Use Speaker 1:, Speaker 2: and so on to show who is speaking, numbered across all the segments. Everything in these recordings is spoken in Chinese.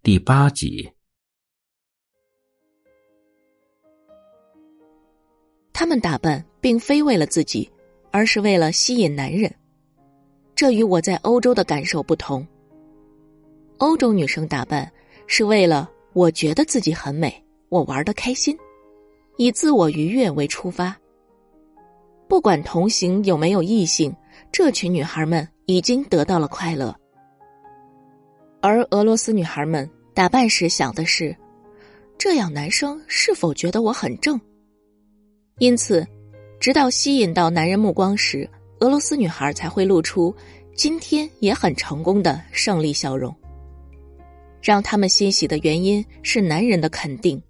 Speaker 1: 第八集。
Speaker 2: 他们打扮并非为了自己，而是为了吸引男人。这与我在欧洲的感受不同。欧洲女生打扮是为了我觉得自己很美，我玩的开心，以自我愉悦为出发。不管同行有没有异性，这群女孩们已经得到了快乐。而俄罗斯女孩们打扮时想的是，这样男生是否觉得我很正？因此，直到吸引到男人目光时，俄罗斯女孩才会露出今天也很成功的胜利笑容。让他们欣喜的原因是男人的肯定，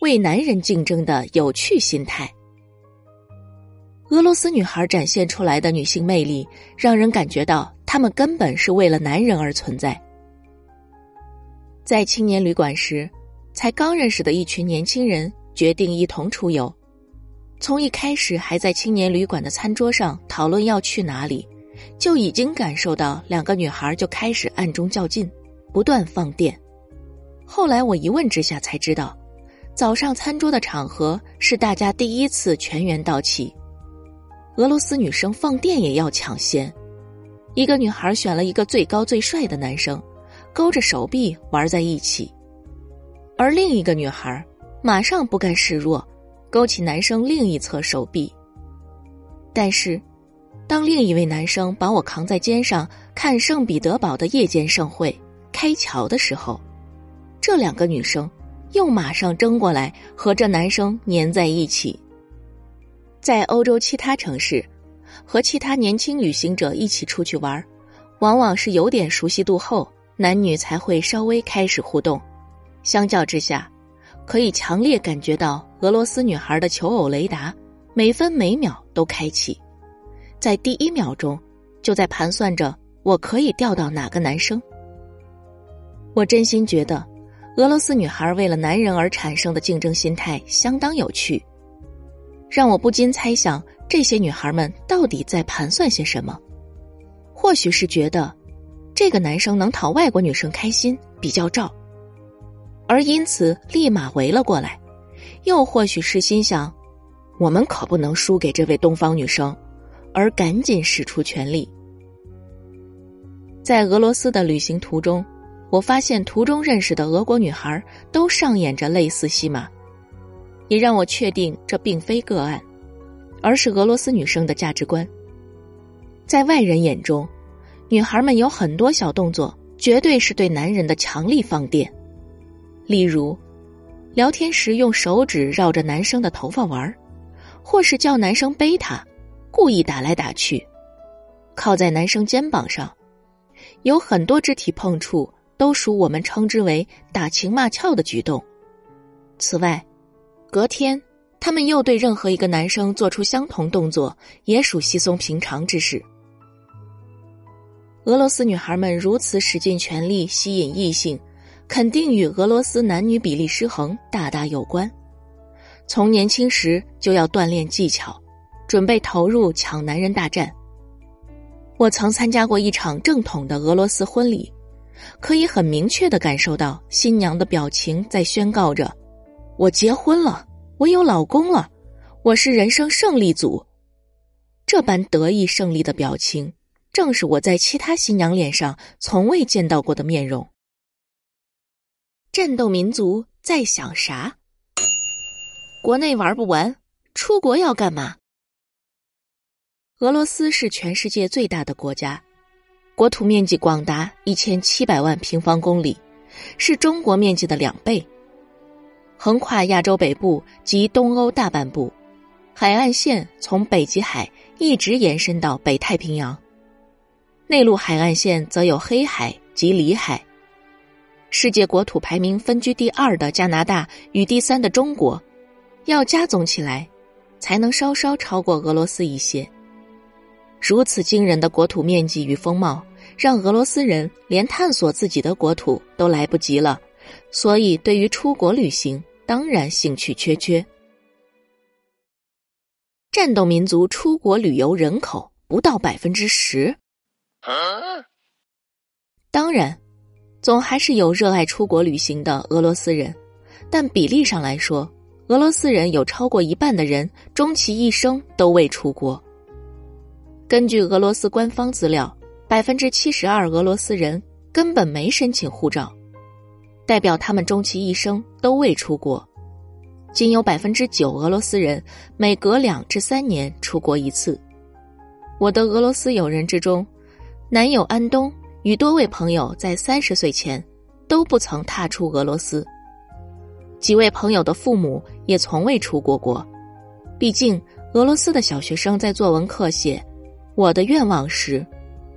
Speaker 2: 为男人竞争的有趣心态。俄罗斯女孩展现出来的女性魅力，让人感觉到她们根本是为了男人而存在。在青年旅馆时，才刚认识的一群年轻人决定一同出游。从一开始还在青年旅馆的餐桌上讨论要去哪里。就已经感受到两个女孩就开始暗中较劲，不断放电。后来我一问之下才知道，早上餐桌的场合是大家第一次全员到齐。俄罗斯女生放电也要抢先，一个女孩选了一个最高最帅的男生，勾着手臂玩在一起，而另一个女孩马上不甘示弱，勾起男生另一侧手臂。但是。当另一位男生把我扛在肩上看圣彼得堡的夜间盛会开桥的时候，这两个女生又马上争过来和这男生粘在一起。在欧洲其他城市，和其他年轻旅行者一起出去玩，往往是有点熟悉度后，男女才会稍微开始互动。相较之下，可以强烈感觉到俄罗斯女孩的求偶雷达每分每秒都开启。在第一秒钟，就在盘算着我可以钓到哪个男生。我真心觉得，俄罗斯女孩为了男人而产生的竞争心态相当有趣，让我不禁猜想这些女孩们到底在盘算些什么。或许是觉得这个男生能讨外国女生开心，比较照，而因此立马围了过来；又或许是心想，我们可不能输给这位东方女生。而赶紧使出全力。在俄罗斯的旅行途中，我发现途中认识的俄国女孩都上演着类似戏码，也让我确定这并非个案，而是俄罗斯女生的价值观。在外人眼中，女孩们有很多小动作，绝对是对男人的强力放电。例如，聊天时用手指绕着男生的头发玩，或是叫男生背她。故意打来打去，靠在男生肩膀上，有很多肢体碰触，都属我们称之为打情骂俏的举动。此外，隔天他们又对任何一个男生做出相同动作，也属稀松平常之事。俄罗斯女孩们如此使尽全力吸引异性，肯定与俄罗斯男女比例失衡大大有关。从年轻时就要锻炼技巧。准备投入抢男人大战。我曾参加过一场正统的俄罗斯婚礼，可以很明确的感受到新娘的表情在宣告着：“我结婚了，我有老公了，我是人生胜利组。”这般得意胜利的表情，正是我在其他新娘脸上从未见到过的面容。战斗民族在想啥？国内玩不完，出国要干嘛？俄罗斯是全世界最大的国家，国土面积广达一千七百万平方公里，是中国面积的两倍。横跨亚洲北部及东欧大半部，海岸线从北极海一直延伸到北太平洋。内陆海岸线则有黑海及里海。世界国土排名分居第二的加拿大与第三的中国，要加总起来，才能稍稍超过俄罗斯一些。如此惊人的国土面积与风貌，让俄罗斯人连探索自己的国土都来不及了，所以对于出国旅行当然兴趣缺缺。战斗民族出国旅游人口不到百分之十，当然总还是有热爱出国旅行的俄罗斯人，但比例上来说，俄罗斯人有超过一半的人终其一生都未出国。根据俄罗斯官方资料，百分之七十二俄罗斯人根本没申请护照，代表他们终其一生都未出国。仅有百分之九俄罗斯人每隔两至三年出国一次。我的俄罗斯友人之中，男友安东与多位朋友在三十岁前都不曾踏出俄罗斯。几位朋友的父母也从未出过国。毕竟，俄罗斯的小学生在作文课写“我的愿望”时，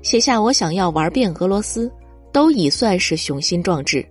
Speaker 2: 写下“我想要玩遍俄罗斯”，都已算是雄心壮志。